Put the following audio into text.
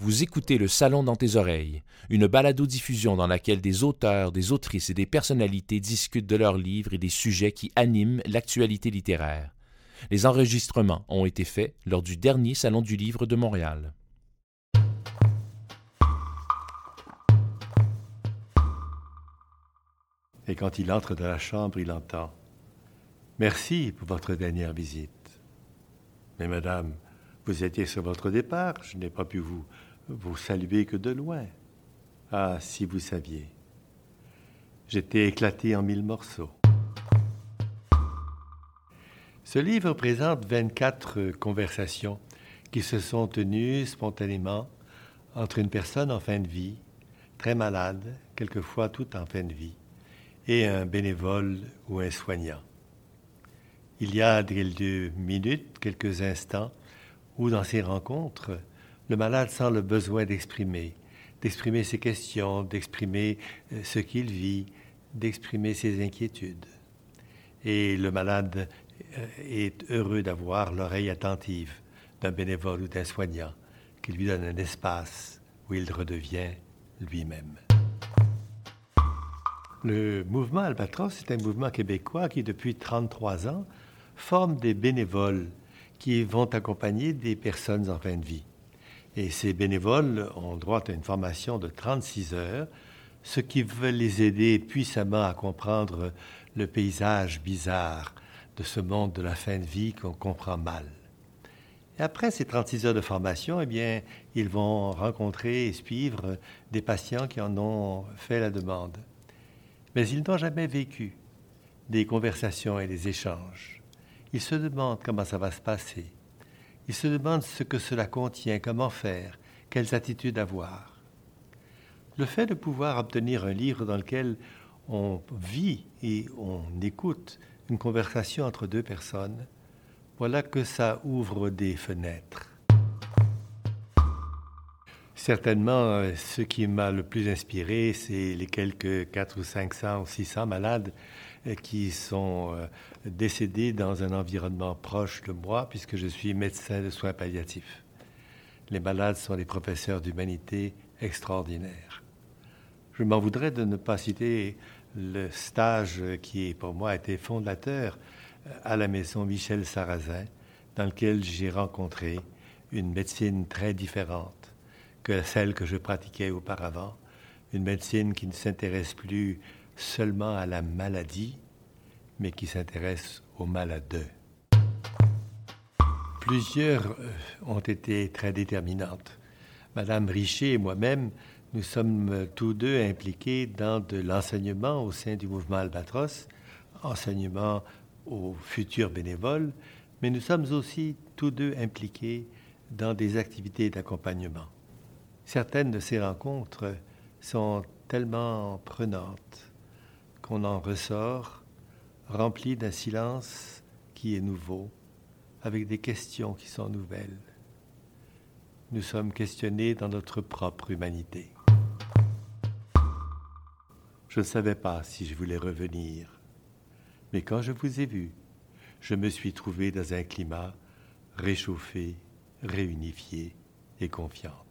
Vous écoutez Le Salon dans tes oreilles, une balado-diffusion dans laquelle des auteurs, des autrices et des personnalités discutent de leurs livres et des sujets qui animent l'actualité littéraire. Les enregistrements ont été faits lors du dernier Salon du Livre de Montréal. Et quand il entre dans la chambre, il entend Merci pour votre dernière visite. Mais madame, vous étiez sur votre départ, je n'ai pas pu vous vous saluez que de loin. Ah, si vous saviez. J'étais éclaté en mille morceaux. Ce livre présente 24 conversations qui se sont tenues spontanément entre une personne en fin de vie, très malade, quelquefois tout en fin de vie, et un bénévole ou un soignant. Il y a quelques minutes, quelques instants, où dans ces rencontres, le malade sent le besoin d'exprimer, d'exprimer ses questions, d'exprimer euh, ce qu'il vit, d'exprimer ses inquiétudes. Et le malade euh, est heureux d'avoir l'oreille attentive d'un bénévole ou d'un soignant qui lui donne un espace où il redevient lui-même. Le mouvement Albatros est un mouvement québécois qui, depuis 33 ans, forme des bénévoles qui vont accompagner des personnes en fin de vie. Et ces bénévoles ont droit à une formation de 36 heures, ce qui veut les aider puissamment à comprendre le paysage bizarre de ce monde de la fin de vie qu'on comprend mal. Et après ces 36 heures de formation, eh bien, ils vont rencontrer et suivre des patients qui en ont fait la demande. Mais ils n'ont jamais vécu des conversations et des échanges. Ils se demandent comment ça va se passer. Il se demande ce que cela contient, comment faire, quelles attitudes avoir. Le fait de pouvoir obtenir un livre dans lequel on vit et on écoute une conversation entre deux personnes, voilà que ça ouvre des fenêtres. Certainement, ce qui m'a le plus inspiré, c'est les quelques 4 ou 500 ou 600 malades euh, qui sont euh, décédés dans un environnement proche de moi, puisque je suis médecin de soins palliatifs. Les malades sont des professeurs d'humanité extraordinaires. Je m'en voudrais de ne pas citer le stage qui, pour moi, a été fondateur euh, à la maison Michel Sarrazin, dans lequel j'ai rencontré une médecine très différente que celle que je pratiquais auparavant, une médecine qui ne s'intéresse plus seulement à la maladie, mais qui s'intéresse aux malades. Plusieurs euh, ont été très déterminantes. Madame Richer et moi-même, nous sommes tous deux impliqués dans de l'enseignement au sein du mouvement Albatros, enseignement aux futurs bénévoles, mais nous sommes aussi tous deux impliqués dans des activités d'accompagnement. Certaines de ces rencontres sont tellement prenantes qu'on en ressort rempli d'un silence qui est nouveau, avec des questions qui sont nouvelles. Nous sommes questionnés dans notre propre humanité. Je ne savais pas si je voulais revenir, mais quand je vous ai vu, je me suis trouvé dans un climat réchauffé, réunifié et confiant.